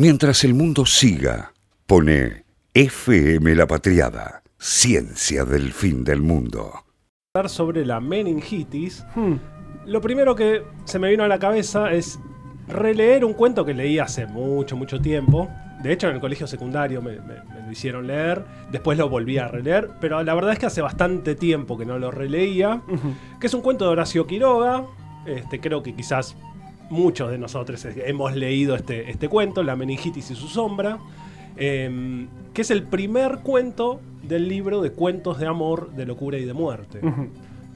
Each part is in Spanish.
Mientras el mundo siga, pone FM La Patriada, ciencia del fin del mundo. sobre la meningitis, lo primero que se me vino a la cabeza es releer un cuento que leí hace mucho, mucho tiempo. De hecho, en el colegio secundario me, me- me lo hicieron leer, después lo volví a releer, pero la verdad es que hace bastante tiempo que no lo releía, que es un cuento de Horacio Quiroga, este, creo que quizás muchos de nosotros hemos leído este, este cuento, La meningitis y su sombra, em, que es el primer cuento del libro de cuentos de amor, de locura y de muerte.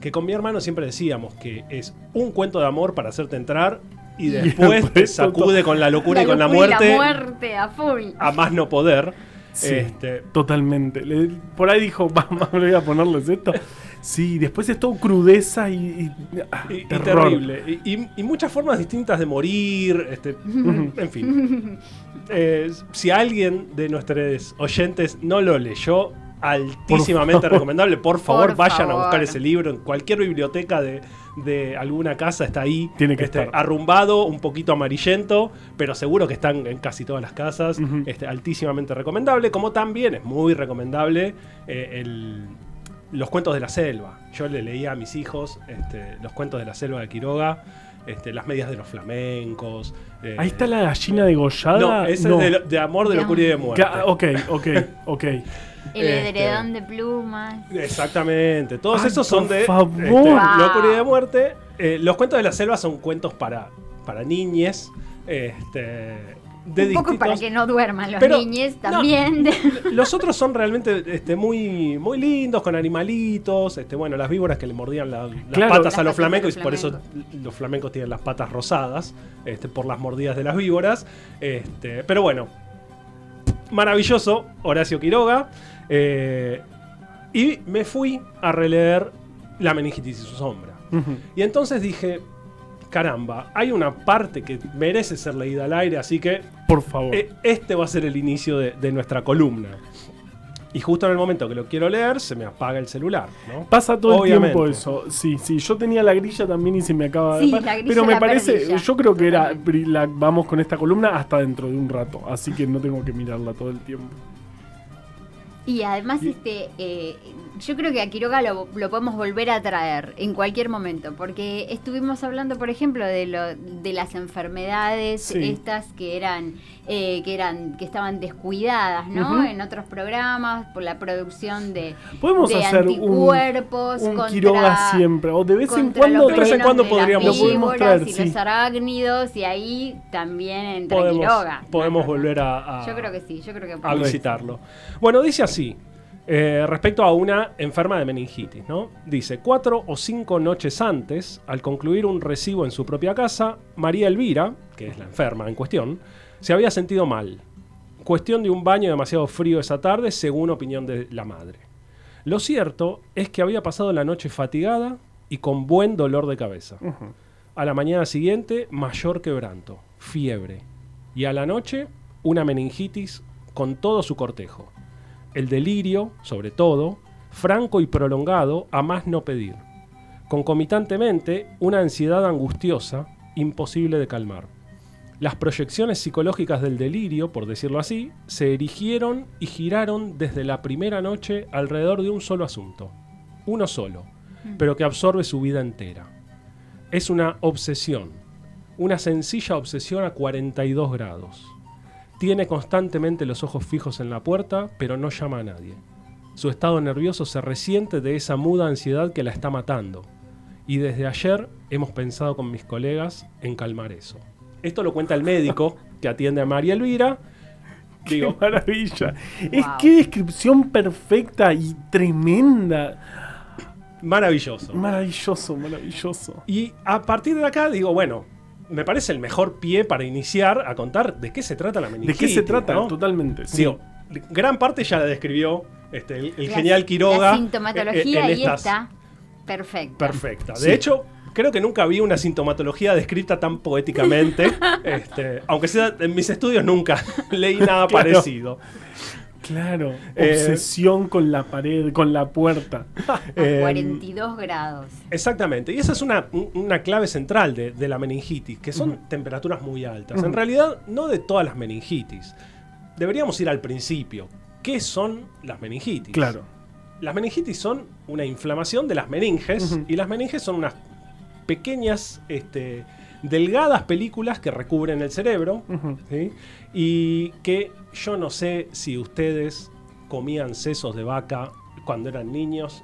Que con mi hermano siempre decíamos que es un cuento de amor para hacerte entrar y después te sacude con la locura y con la muerte Y la muerte a full. a más no poder. Sí, Este, totalmente. Le- por ahí dijo, vamos, voy a ponerles esto. Sí, después es todo crudeza y, y- ah, y, y terror. terrible. Y, y- y muchas formas distintas de morir. Este, en fin. Eh, si alguien de nuestros oyentes no lo leyó, altísimamente recomendable. Por favor, Por vayan a buscar ese libro. En cualquier biblioteca de, de alguna casa está ahí. Tiene que este, estar. Arrumbado, un poquito amarillento, pero seguro que están en casi todas las casas. Este, altísimamente recomendable. Como también es muy recomendable eh, el- los cuentos de la selva. Yo le leía a mis hijos este, los cuentos de la selva de Quiroga. Este, las medias de los flamencos. eh, Ahí está la gallina degollada. No, ese es de, amor, de locura y de muerte. Ca- Ok, ok, ok. El Este- edredón de plumas. Exactamente. Todos Ay, esos son de favor. este, Wow. locura y de muerte. Eh, los cuentos de la selva son cuentos para, para niñes. Este, de un poco distintos- para que no duerman los Pero- niños no. también. Los otros son realmente este, muy, muy lindos, con animalitos. Este, bueno, las víboras que le mordían la- las Claro. patas Las a los patas flamencos y por eso los flamencos tienen las patas rosadas este, por las mordidas de las víboras. Este, pero bueno, maravilloso, Horacio Quiroga. eh, y me fui a releer La meningitis y su sombra. Y entonces dije, caramba, hay una parte que merece ser leída al aire, así que Por favor. eh, este va a ser el inicio de, de nuestra columna. Y justo en el momento que lo quiero leer, se me apaga el celular. ¿no? Pasa todo Obviamente. el tiempo eso. Sí, sí. Yo tenía la grilla también y se me acaba Sí, de. la grilla Pero me la parece. Yo creo que era. La- vamos con esta columna hasta dentro de un rato. Así que no tengo que mirarla todo el tiempo. Y además, este, eh, yo creo que a Quiroga lo, lo podemos volver a traer en cualquier momento, porque estuvimos hablando, por ejemplo, de lo, de las enfermedades Sí. estas que eran, eh, que eran, que estaban descuidadas, ¿no? En otros programas por la producción de, Podemos de hacer un- anticuerpos Un contra, Quiroga siempre. O de vez en cuando. de vez en cuando podríamos- Lo traer, y sí. los arácnidos y ahí también entra Podemos, Quiroga. podemos No, volver a, a- Yo creo que sí, yo creo que a podemos. visitarlo. Bueno, dice así. Eh, respecto a una enferma de meningitis, ¿no? Dice, cuatro o cinco noches antes, al concluir un recibo en su propia casa, María Elvira, que es la enferma en cuestión, se había sentido mal. Cuestión de un baño demasiado frío esa tarde, según opinión de la madre. Lo cierto es que había pasado la noche fatigada y con buen dolor de cabeza. A la mañana siguiente, mayor quebranto, fiebre. Y a la noche, una meningitis con todo su cortejo. El delirio, sobre todo, franco y prolongado, a más no pedir. Concomitantemente, una ansiedad angustiosa, imposible de calmar. Las proyecciones psicológicas del delirio, por decirlo así, se erigieron y giraron desde la primera noche alrededor de un solo asunto. Uno solo, pero que absorbe su vida entera. Es una obsesión, una sencilla obsesión a 42 grados. Tiene constantemente los ojos fijos en la puerta, pero no llama a nadie. Su estado nervioso se resiente de esa muda ansiedad que la está matando. Y desde ayer hemos pensado con mis colegas en calmar eso. Esto lo cuenta el médico que atiende a María Elvira. Qué Digo, maravilla. Es que descripción perfecta y tremenda. maravilloso. Maravilloso, maravilloso. Y a partir de acá digo, bueno, me parece el mejor pie para iniciar a contar de qué se trata la ¿De meningitis. qué se trata? ¿no? Totalmente. sí. Digo, gran parte ya la describió este, el, el La- genial Quiroga. La eh, sintomatología en ahí estas- está perfecta. Perfecta. De Sí. hecho, creo que nunca vi una sintomatología descrita tan poéticamente. este, aunque sea en mis estudios nunca leí nada Claro. parecido. Claro. Eh, Obsesión con la pared, con la puerta. A Eh, 42 grados. Exactamente, y esa es una, una clave central de, de la meningitis, que son temperaturas muy altas. En realidad, no de todas las meningitis. Deberíamos ir al principio. ¿Qué son las meningitis? Claro. Las meningitis son una inflamación de las meninges, y las meninges son unas pequeñas, este, delgadas películas que recubren el cerebro, y que yo no sé si ustedes comían sesos de vaca cuando eran niños,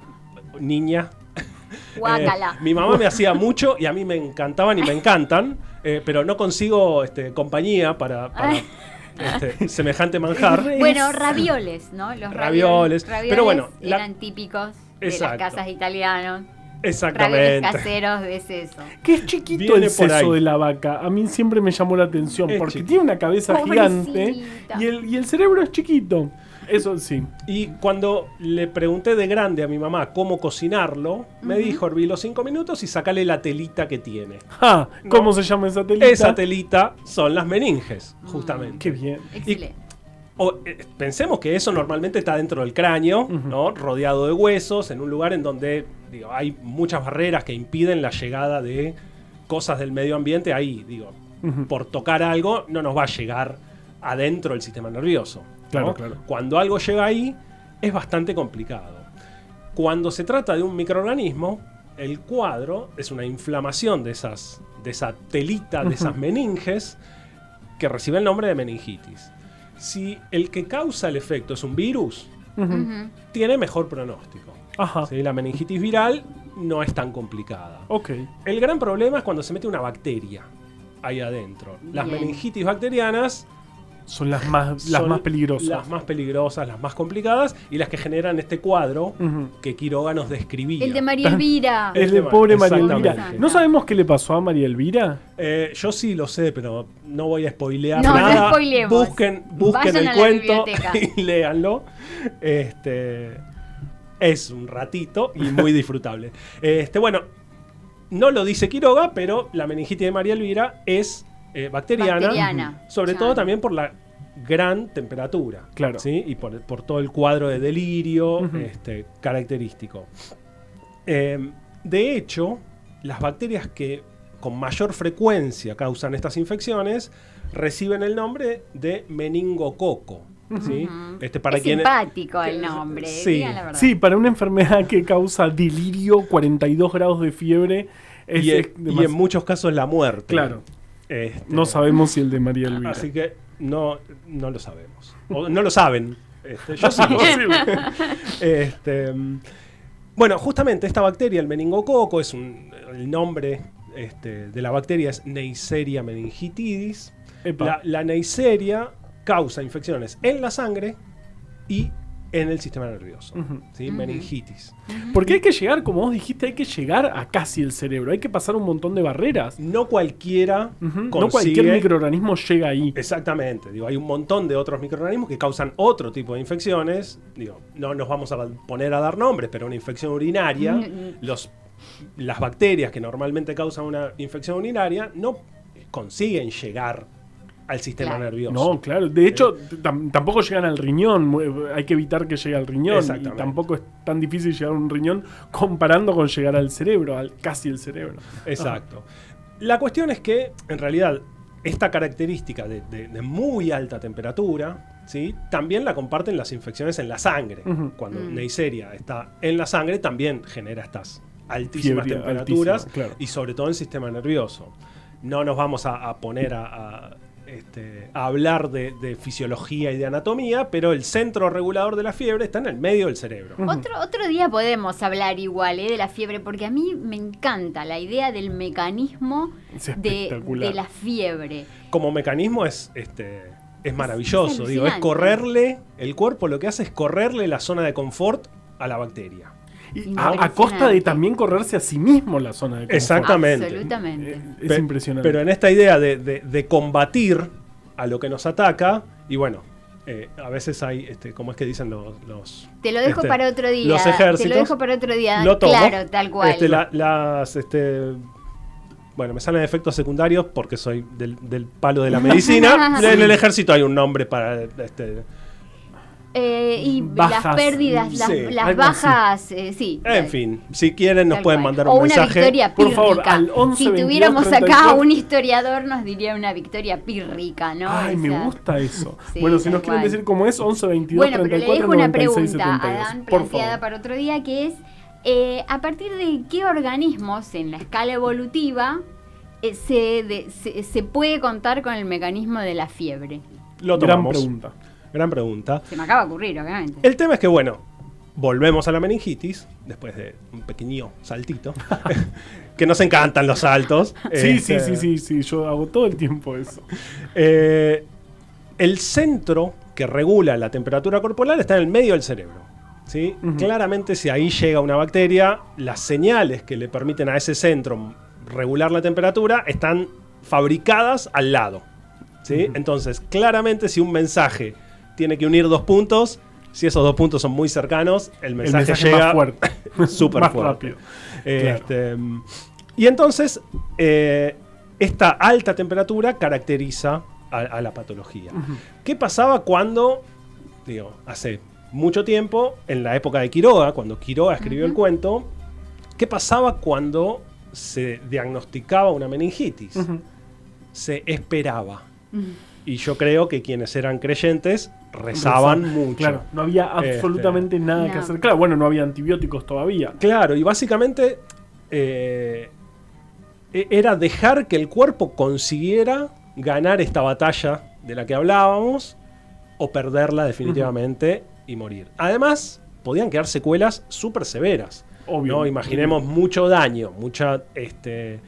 niña. Guácala. Eh, mi mamá me hacía mucho y a mí me encantaban y me encantan, eh, pero no consigo este, compañía para, este, semejante manjar. Bueno, ravioles, ¿no? Los Ravioles, ravioles, pero bueno, la- eran típicos de Exacto. las casas italianas. Exactamente. caseros de seso. Que es chiquito Viene el seso ahí. de la vaca. A mí siempre me llamó la atención Es porque chiquito. tiene una cabeza gigante y el, y el cerebro es chiquito. Eso sí. Y cuando le pregunté de grande a mi mamá cómo cocinarlo, me dijo hervilo cinco minutos y sacale la telita que tiene. Ah, No. ¿Cómo se llama esa telita? Esa telita son las meninges, justamente. Qué bien. Excelente. O, eh, pensemos que eso normalmente está dentro del cráneo, ¿no? rodeado de huesos, en un lugar en donde digo, hay muchas barreras que impiden la llegada de cosas del medio ambiente. Ahí, digo, por tocar algo no nos va a llegar adentro del sistema nervioso. ¿no? Claro, claro. Cuando algo llega ahí es bastante complicado. Cuando se trata de un microorganismo, el cuadro es una inflamación de, esas, de esa telita, de esas meninges, que recibe el nombre de meningitis. Si el que causa el efecto es un virus, tiene mejor pronóstico. Ajá. ¿sí? La meningitis viral no es tan complicada. Ok. El gran problema es cuando se mete una bacteria ahí adentro. Las Bien. meningitis bacterianas Son las más, las más peligrosas. Las más peligrosas, las más complicadas y las que generan este cuadro que Quiroga nos describía. El de María Elvira. El de Este, pobre María. Elvira. ¿No sabemos qué le pasó a María Elvira? Eh, yo sí lo sé, pero no voy a spoilear No, no nada. spoilemos. Busquen, busquen Vayan el a la cuento biblioteca. y léanlo. Este, es un ratito y muy disfrutable. Este, bueno, no lo dice Quiroga, pero la meningitis de María Elvira es eh, bacteriana. Bacteriana. Sobre todo también por la gran temperatura. Claro. ¿sí? Y por, por todo el cuadro de delirio este, característico. Eh, de hecho, las bacterias que con mayor frecuencia causan estas infecciones reciben el nombre de meningococo. Este, para es quienes- simpático el nombre. sí. digan la verdad. Sí, para una enfermedad que causa delirio, 42 grados de fiebre. Es, y, es en- y demas- en muchos casos la muerte. Claro. Este, No sabemos si el de María Elvira. Así que no, no lo sabemos. O no lo saben. Este, yo sí. Este, bueno, justamente esta bacteria, el meningococo, es un, el nombre este, de la bacteria es Neisseria meningitidis. La, la Neisseria causa infecciones en la sangre y en el sistema nervioso. ¿sí? Meningitis. Porque hay que llegar, como vos dijiste, hay que llegar a casi el cerebro. Hay que pasar un montón de barreras. No cualquiera. No consigue- cualquier microorganismo llega ahí. Exactamente, digo, hay un montón de otros microorganismos que causan otro tipo de infecciones. Digo, no nos vamos a poner a dar nombres, pero una infección urinaria, los, las bacterias que normalmente causan una infección urinaria no consiguen llegar al sistema Claro. nervioso. No, claro. De hecho, tam- tampoco llegan al riñón. Mu- Hay que evitar que llegue al riñón. Y tampoco es tan difícil llegar a un riñón comparando con llegar al cerebro, al casi el cerebro. Exacto. La cuestión es que, en realidad, esta característica de, de- de muy alta temperatura, ¿sí? también la comparten las infecciones en la sangre. Cuando Mm. Neisseria está en la sangre, también genera estas altísimas Fiebre temperaturas altísima, claro. y sobre todo en el sistema nervioso. No nos vamos a, a poner a, a, este, a hablar de, de fisiología y de anatomía, pero el centro regulador de la fiebre está en el medio del cerebro. Otro, otro día podemos hablar igual ¿eh? de la fiebre, porque a mí me encanta la idea del mecanismo Es de, la fiebre. como mecanismo es este es maravilloso, es digo, es correrle, el cuerpo lo que hace es correrle la zona de confort a la bacteria. Y a, costa de también correrse a sí mismo la zona de confort. Exactamente. Absolutamente. Eh, Es Pe- impresionante. Pero en esta idea de, de- de combatir a lo que nos ataca, y bueno, eh, a veces hay, este, ¿cómo es que dicen los... los Te lo dejo este, para otro día. los ejércitos, Te lo dejo para otro día. lo tomo, claro, tal cual. este, la- las, este, bueno, me salen efectos secundarios porque soy del, del palo de la medicina. en el ejército hay un nombre para este, Eh, y Bajas, las pérdidas, las, sí, las bajas, eh, sí. En fin, si quieren nos pueden cual. mandar o un una mensaje. victoria Por pírrica. favor, al 11, si 22, tuviéramos acá 34. un historiador nos diría una victoria pírrica, ¿no? Ay, me Esa- gusta eso. Sí, bueno, si nos quieren decir cómo es, 11, 22, Bueno, pero le 34, dejo una 96, pregunta, 72. Adán, Por planteada favor. para otro día, que es, eh, ¿a partir de qué organismos en la escala evolutiva eh, se, de- se, se puede contar con el mecanismo de la fiebre? Lo Gran tomamos. pregunta. Gran pregunta. Se me acaba de ocurrir, obviamente. El tema es que, bueno, volvemos a la meningitis, después de un pequeño saltito, que nos encantan los saltos. Sí, sí, Este, sí, sí, sí, yo hago todo el tiempo eso. eh, el centro que regula la temperatura corporal está en el medio del cerebro. ¿sí? Claramente, si ahí llega una bacteria, las señales que le permiten a ese centro regular la temperatura están fabricadas al lado. ¿sí? Entonces, claramente, si un mensaje tiene que unir dos puntos, si esos dos puntos son muy cercanos, el El mensaje, llega más fuerte. súper más fuerte. rápido. Este, Y entonces, eh, esta alta temperatura caracteriza a, a la patología. ¿Qué pasaba cuando, digo, hace mucho tiempo, en la época de Quiroga, cuando Quiroga escribió el cuento, qué pasaba cuando se diagnosticaba una meningitis? Se esperaba. Y yo creo que quienes eran creyentes rezaban mucho. Claro, no había Este, absolutamente nada que hacer. Claro, bueno, no había antibióticos todavía. Claro, y básicamente eh, e- era dejar que el cuerpo consiguiera ganar esta batalla de la que hablábamos o perderla definitivamente y morir. Además, podían quedar secuelas súper severas. Obvio. ¿no? Imaginemos mucho daño, mucha, este,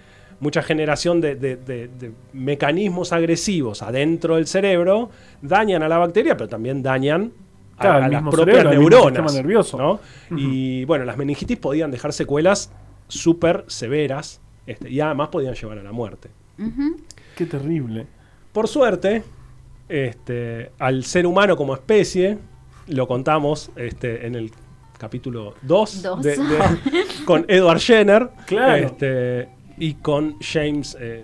mucha generación de, de- de- de mecanismos agresivos adentro del cerebro, dañan a la bacteria, pero también dañan a, Claro, el a las propias cerebro, el mismo neuronas. Y bueno, las meningitis podían dejar secuelas súper severas este, y además podían llevar a la muerte. Qué terrible. Por suerte, este, al ser humano como especie, lo contamos este, en el capítulo 2 Dos. con Edward Jenner Claro. este, y con James. eh,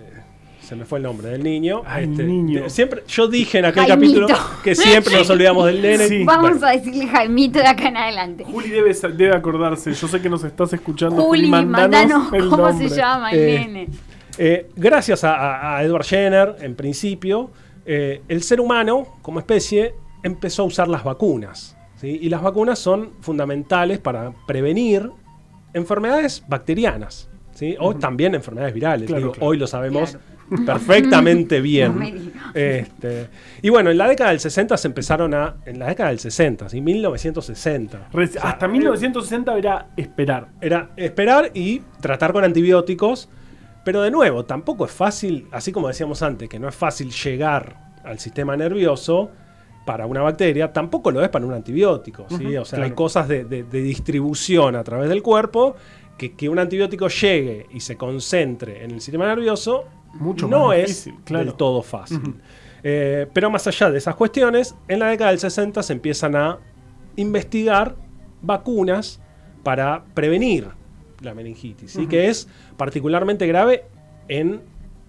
se me fue el nombre del niño. Ay, este, niño. de- siempre, yo dije en aquel Jaimito. capítulo que siempre nos olvidamos del nene. Sí. Vamos Bueno, a decirle Jaimito de acá en adelante. Juli debe, debe acordarse. Yo sé que nos estás escuchando. Juli, mandanos el cómo nombre. se llama el Eh, nene. Eh, gracias a, a- a Edward Jenner, en principio, eh, el ser humano, como especie, empezó a usar las vacunas. ¿sí? Y las vacunas son fundamentales para prevenir enfermedades bacterianas. ¿Sí? O también enfermedades virales. Claro, Digo, claro. Hoy lo sabemos Claro. perfectamente bien. Este, y bueno, en la década del 60 se empezaron a. En la década del 60, ¿sí? 1960. Re- O sea, Hasta 1960 era esperar. era esperar y tratar con antibióticos. Pero de nuevo, tampoco es fácil, así como decíamos antes, que no es fácil llegar al sistema nervioso para una bacteria, tampoco lo es para un antibiótico. o sea, hay cosas de, de- de distribución a través del cuerpo que, que un antibiótico llegue y se concentre en el sistema nervioso Mucho no más es claro. del todo fácil. Eh, pero más allá de esas cuestiones, en la década del 60 se empiezan a investigar vacunas para prevenir la meningitis, ¿sí? Ujú. que es particularmente grave en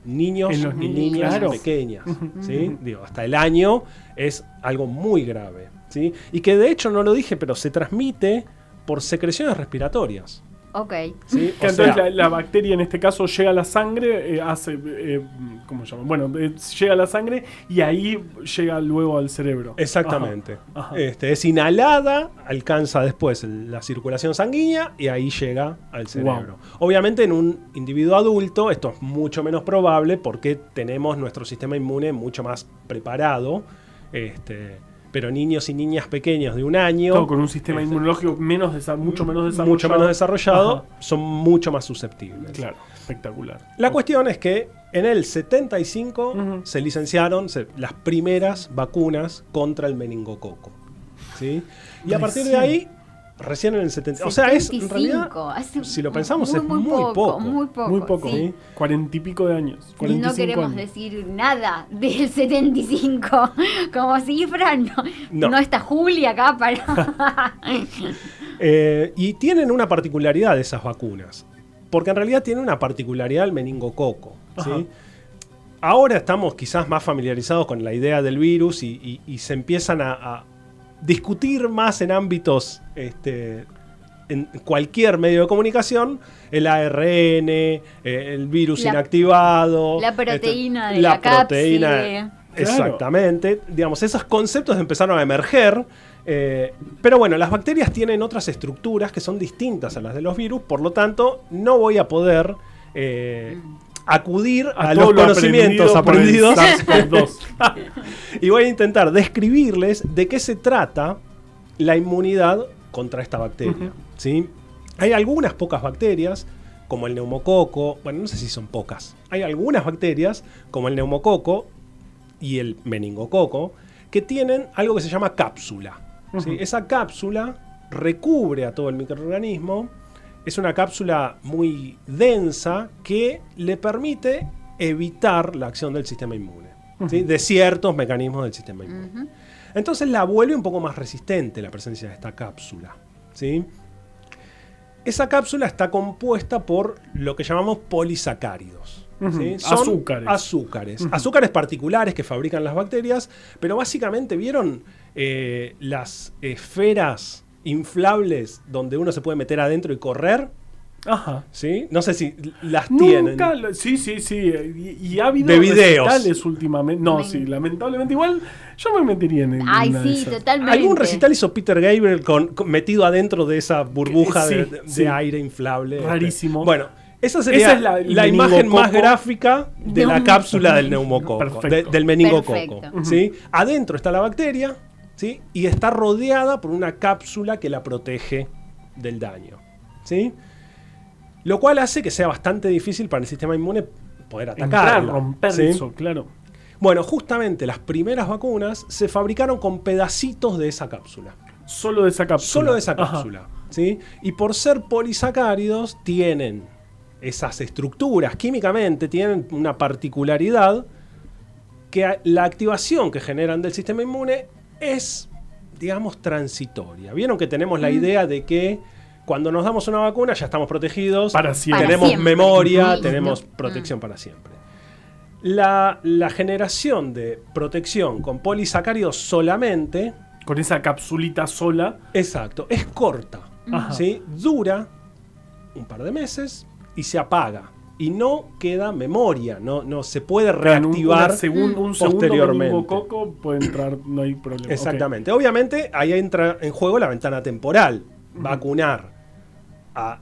niños En los y niñas claro. pequeñas. ¿sí? Digo, hasta el año es algo muy grave. ¿sí? Y que de hecho no lo dije, pero se transmite por secreciones respiratorias. Ok. ¿sí? Que O entonces sea, la, la bacteria en este caso llega a la sangre, eh, hace, eh, ¿cómo se llama? Bueno, eh, llega a la sangre y ahí llega luego al cerebro. Exactamente. Ajá, ajá. Este, es inhalada, alcanza después la circulación sanguínea y ahí llega al cerebro. Obviamente en un individuo adulto esto es mucho menos probable porque tenemos nuestro sistema inmune mucho más preparado. Este, pero niños y niñas pequeños de un año, Todo con un sistema este, inmunológico menos mucho menos desarrollado. mucho menos desarrollado, Ajá. son mucho más susceptibles. Claro, espectacular. La cuestión es que en el 75 Ujú. se licenciaron se- las primeras vacunas contra el meningococo. ¿sí? Y a partir de ahí, recién en el 70. O sea, es en 75, realidad. hace si lo pensamos, muy, es muy poco, poco. Muy poco. Muy poco, sí. cuarenta y pico de años. Y 45 no queremos años. decir nada del 75 como cifra, no, No. no. está Julia acá para... Eh, y tienen una particularidad esas vacunas. Porque en realidad tiene una particularidad el meningococo. ¿sí? Ahora estamos quizás más familiarizados con la idea del virus y, y- y se empiezan a, a- discutir más en ámbitos, este, en cualquier medio de comunicación, el ARN, eh, el virus La- inactivado. la proteína este, de la proteína, cápside. Exactamente. Digamos, esos conceptos empezaron a emerger. eh, pero bueno, las bacterias tienen otras estructuras que son distintas a las de los virus, por lo tanto, no voy a poder eh, acudir a, los lo conocimientos aprendido aprendidos SARS-CoV-2. y voy a intentar describirles de qué se trata la inmunidad contra esta bacteria. ¿sí? Hay algunas pocas bacterias, como el neumococo, bueno, no sé si son pocas, hay algunas bacterias, como el neumococo y el meningococo, que tienen algo que se llama cápsula. ¿sí? Esa cápsula recubre a todo el microorganismo, es una cápsula muy densa que le permite evitar la acción del sistema inmune, ¿sí? de ciertos mecanismos del sistema inmune. Entonces la vuelve un poco más resistente la presencia de esta cápsula. ¿sí? Esa cápsula está compuesta por lo que llamamos polisacáridos. ¿sí? Ujú, azúcares. Azúcares. Azúcares particulares que fabrican las bacterias, pero básicamente vieron eh, las esferas inflables donde uno se puede meter adentro y correr. Ajá. ¿sí? No sé si las tienen. Nunca, lo- sí, sí, sí. Y, y ha habido De videos. recitales últimamente. No, sí, lamentablemente. Igual yo me metería en, en Ay, sí, totalmente. Algún recital hizo Peter Gabriel con, con- metido adentro de esa burbuja Sí, de, de- sí. de aire inflable. Rarísimo. Bueno, esa sería Esa es la- la, el imagen más gráfica de la cápsula del neumococo, de- del meningococo. Perfecto. ¿sí? Adentro está la bacteria ¿sí? y está rodeada por una cápsula que la protege del daño. ¿sí? Lo cual hace que sea bastante difícil para el sistema inmune poder atacarla. romper ¿sí? eso, claro. Bueno, justamente las primeras vacunas se fabricaron con pedacitos de esa cápsula. Solo de esa cápsula. Solo de esa Ajá. cápsula. ¿sí? Y por ser polisacáridos, tienen esas estructuras químicamente, tienen una particularidad que la activación que generan del sistema inmune es, digamos, transitoria. Vieron que tenemos la idea de que cuando nos damos una vacuna ya estamos protegidos, Para siempre. tenemos siempre. memoria, tenemos protección para siempre. La, la generación de protección con polisacáridos solamente Con esa capsulita sola. Exacto, es corta. ¿sí? Dura un par de meses y se apaga. Y no queda memoria, no, no se puede En un- reactivar una segun- un segundo posteriormente. meningococo puede entrar, no hay problema. Exactamente. Obviamente ahí entra en juego la ventana temporal. Vacunar a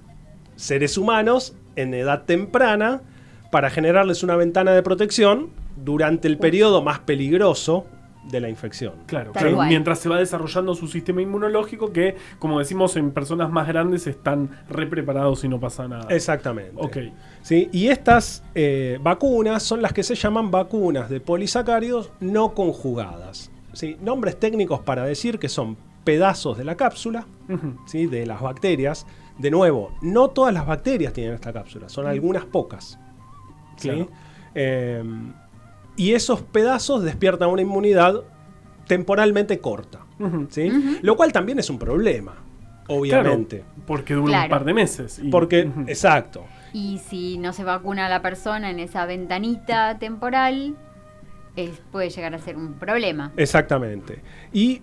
seres humanos en edad temprana para generarles una ventana de protección durante el periodo más peligroso de la infección. Claro, Tal claro. mientras se va desarrollando su sistema inmunológico que, como decimos, en personas más grandes están re preparados y no pasa nada. Exactamente. Ok. ¿sí? Y estas eh, vacunas son las que se llaman vacunas de polisacáridos no conjugadas. ¿sí? Nombres técnicos para decir que son pedazos de la cápsula. ¿sí? de las bacterias. De nuevo, no todas las bacterias tienen esta cápsula, son algunas pocas. ¿sí? Claro. Eh, y esos pedazos despiertan una inmunidad temporalmente corta. ¿sí? Lo cual también es un problema, obviamente. Claro, porque dura Claro. un par de meses. y- Porque, exacto. Y si no se vacuna a la persona en esa ventanita temporal, es- puede llegar a ser un problema. Exactamente. Y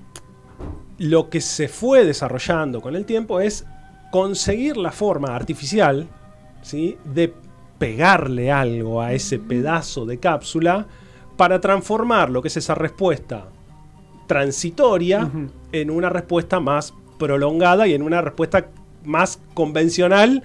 lo que se fue desarrollando con el tiempo es conseguir la forma artificial ¿sí? de pegarle algo a ese pedazo de cápsula para transformar lo que es esa respuesta transitoria en una respuesta más prolongada y en una respuesta más convencional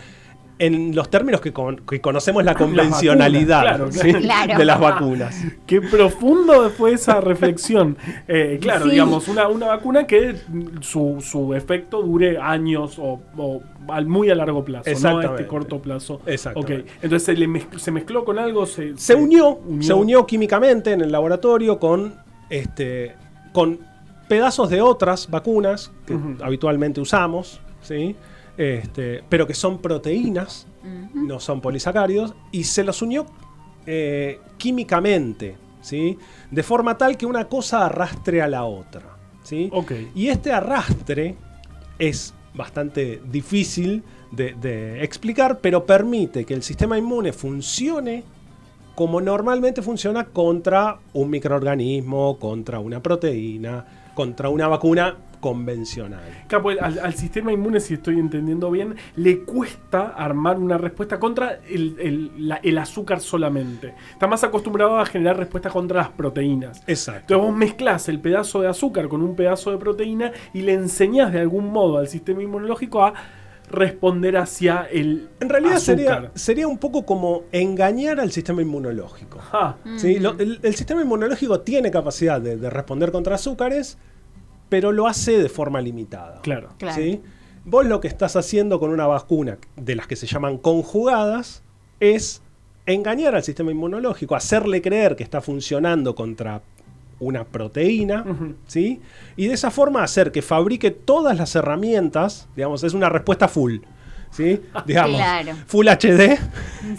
en los términos que, con- que conocemos la convencionalidad claro, ¿sí? claro. Claro. de las vacunas. Qué profundo fue esa reflexión. Eh, claro, Sí. digamos, una, una vacuna que su, su efecto dure años o, o al muy a largo plazo, no a Exactamente. este corto plazo. Ok, entonces se, le mezc- se mezcló con algo, se, se unió, se unió químicamente en el laboratorio con este con pedazos de otras vacunas que habitualmente usamos, ¿sí? Este, pero que son proteínas, no son polisacáridos, y se los unió eh, químicamente, ¿sí? de forma tal que una cosa arrastre a la otra. ¿sí? Ok. Y este arrastre es bastante difícil de, de explicar, pero permite que el sistema inmune funcione como normalmente funciona contra un microorganismo, contra una proteína, contra una vacuna convencional. Claro, pues, al, al sistema inmune, si estoy entendiendo bien, le cuesta armar una respuesta contra el, el- la- el azúcar solamente. Está más acostumbrado a generar respuestas contra las proteínas. Exacto. Entonces vos mezclás el pedazo de azúcar con un pedazo de proteína y le enseñás de algún modo al sistema inmunológico a responder hacia el En realidad sería, azúcar. sería un poco como engañar al sistema inmunológico. Ah, ¿sí? Lo- el, el sistema inmunológico tiene capacidad de, de responder contra azúcares, pero lo hace de forma limitada. claro. Claro. ¿sí? Vos lo que estás haciendo con una vacuna de las que se llaman conjugadas es engañar al sistema inmunológico, hacerle creer que está funcionando contra una proteína. ¿sí? Y de esa forma hacer que fabrique todas las herramientas, digamos, es una respuesta full, ¿sí? Digamos, Claro. full HD,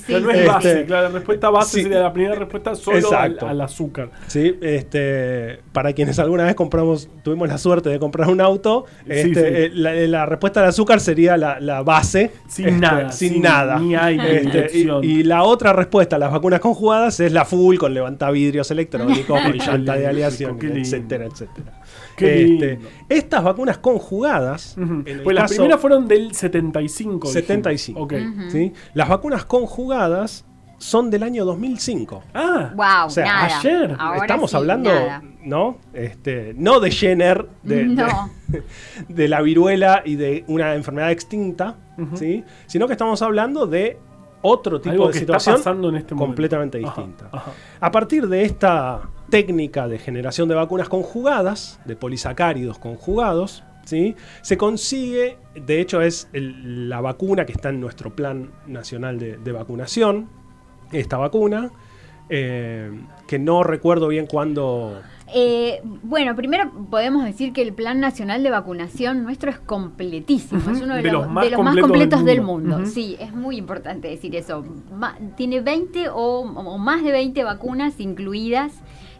Sí, no es Este, base, claro, la respuesta base sí. sería la primera respuesta solo al, Exacto. al azúcar. ¿sí? Este, para quienes alguna vez compramos, tuvimos la suerte de comprar un auto, este, sí. eh, La, la respuesta al azúcar sería la, la base. Sin este, nada, Sin, sin nada. ni aire, ni Este, y, y la otra respuesta a las vacunas conjugadas es la full con levantavidrios electrónicos, con llanta de aleación, etcétera, etcétera. Qué Este, estas vacunas conjugadas, en Pues las caso- primeras fueron del 75. dijimos. 75. Ok. Ujú. ¿sí? Las vacunas conjugadas son del año 2005. Ah, Wow, O sea, nada. ayer. Ahora Estamos sí, hablando, nada. ¿no? Este, no de Jenner, de, de- No. de la viruela y de una enfermedad extinta. ¿sí? Sino que estamos hablando de otro tipo algo de que está situación pasando en este momento. completamente Ajá, distinta. ajá. A partir de esta técnica de generación de vacunas conjugadas, de polisacáridos conjugados, ¿sí? se consigue, de hecho es el- la vacuna que está en nuestro plan nacional de, de vacunación, esta vacuna, eh, que no recuerdo bien cuándo... Eh, bueno, primero podemos decir que el Plan Nacional de Vacunación nuestro es completísimo. Es uno de, de los, los más de los más completos del del mundo. Sí, es muy importante decir eso. Ma- tiene 20 o, o más de 20 vacunas incluidas.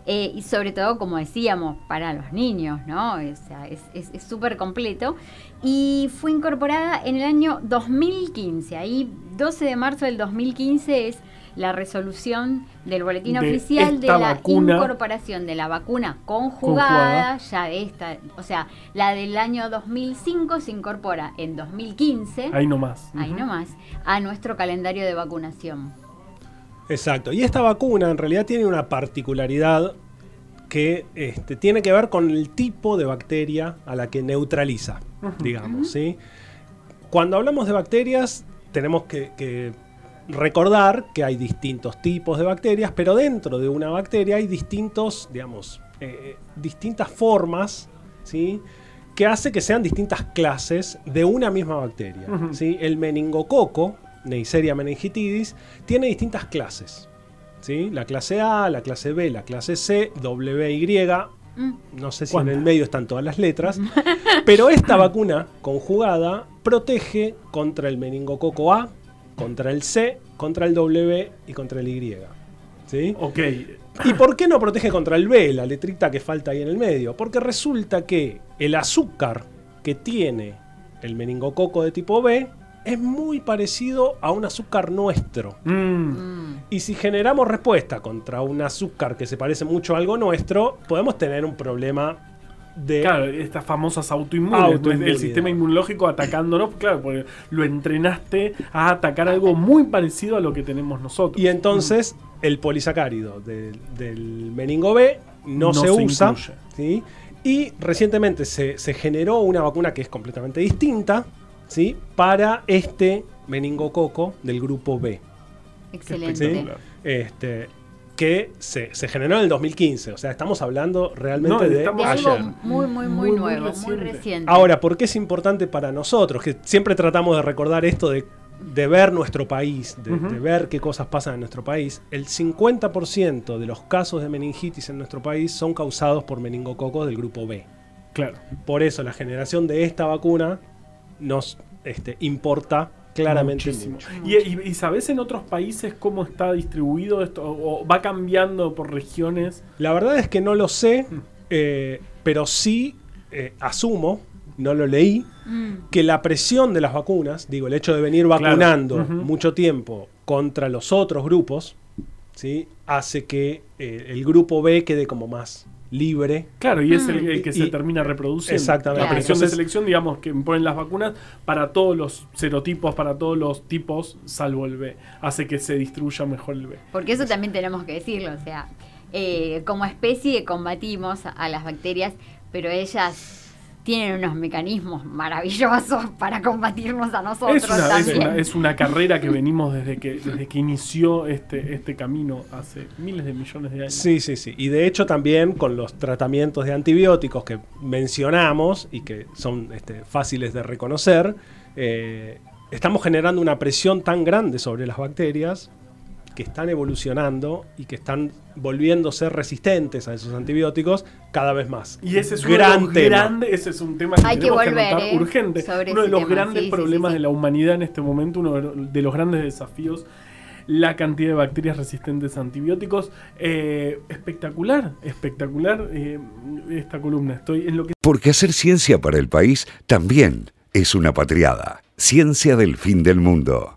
eh, y sobre todo, como decíamos, para los niños, ¿no? O sea, es súper completo. Y fue incorporada en el año 2015. Ahí, 12 de marzo del 2015 es la resolución del boletín De oficial de la vacuna. incorporación de la vacuna conjugada, Conjugada. ya de esta, o sea, la del año 2005 se incorpora en 2015, Ahí nomás. ahí Ujú. nomás, a nuestro calendario de vacunación. Exacto. Y esta vacuna en realidad tiene una particularidad que este, tiene que ver con el tipo de bacteria a la que neutraliza, digamos, ¿sí? Cuando hablamos de bacterias, tenemos que, que recordar que hay distintos tipos de bacterias, pero dentro de una bacteria hay distintos, digamos, eh, distintas formas, ¿sí? que hace que sean distintas clases de una misma bacteria. ¿sí? El meningococo, Neisseria meningitidis, tiene distintas clases. ¿sí? La clase A, la clase B, la clase C, W, Y. Mm. No sé si en el medio están todas las letras. pero esta vacuna conjugada protege contra el meningococo A, contra el C, contra el W y contra el Y. ¿sí? Ok. ¿Y por qué no protege contra el B, la letrita que falta ahí en el medio? Porque resulta que el azúcar que tiene el meningococo de tipo B es muy parecido a un azúcar nuestro. Mm. Mm. Y si generamos respuesta contra un azúcar que se parece mucho a algo nuestro, podemos tener un problema de... Claro, estas famosas autoinmunes. Autoinmunidad. El sistema inmunológico atacándonos, claro, porque lo entrenaste a atacar algo muy parecido a lo que tenemos nosotros. Y entonces el polisacárido del, del meningo B no, No se, se usa. ¿sí? Y recientemente se, se generó una vacuna que es completamente distinta ¿sí? para este meningococo del grupo B. Excelente. ¿sí? Este, que se, se generó en el 2015. O sea, estamos hablando realmente No, de estamos- De ayer. algo muy, muy, muy, Muy, muy nuevo, muy reciente. reciente. Ahora, ¿por qué es importante para nosotros? Que siempre tratamos de recordar esto de, de ver nuestro país, de ver qué cosas pasan en nuestro país. El 50% de los casos de meningitis en nuestro país son causados por meningococos del grupo B. Claro. Por eso la generación de esta vacuna nos este, importa claramente Muchísimo. ¿Y, y, y sabes en otros países cómo está distribuido esto? ¿O va cambiando por regiones? La verdad es que no lo sé, Mm. eh, pero sí eh, asumo, no lo leí, Mm. que la presión de las vacunas, digo, el hecho de venir vacunando mucho tiempo contra los otros grupos, ¿sí? hace que eh, el grupo B quede como más libre. Claro, y es Mm. el, el que se Y- termina reproduciendo. Exactamente. La presión de selección, digamos, que ponen las vacunas para todos los serotipos, para todos los tipos, salvo el B. Hace que se distribuya mejor el B. Porque eso también tenemos que decirlo, o sea, eh, como especie combatimos a las bacterias, pero ellas tienen unos mecanismos maravillosos para combatirnos a nosotros Es una, es, también. una, es una carrera que venimos desde que, desde que inició este, este camino hace miles de millones de años. Sí, sí, sí. Y de hecho también con los tratamientos de antibióticos que mencionamos y que son este, fáciles de reconocer, eh, estamos generando una presión tan grande sobre las bacterias que están evolucionando y que están volviéndose resistentes a esos antibióticos cada vez más. Y ese es uno Gran tema. grandes, ese es un tema que Hay tenemos que, volver, anotar ¿eh? urgente. Uno de los tema, grandes sí, problemas sí, sí. de la humanidad en este momento, uno de- de los grandes desafíos, la cantidad de bacterias resistentes a antibióticos. Eh, espectacular, espectacular eh, esta columna. Estoy en lo que Porque hacer ciencia para el país también es una patriada. Ciencia del fin del mundo.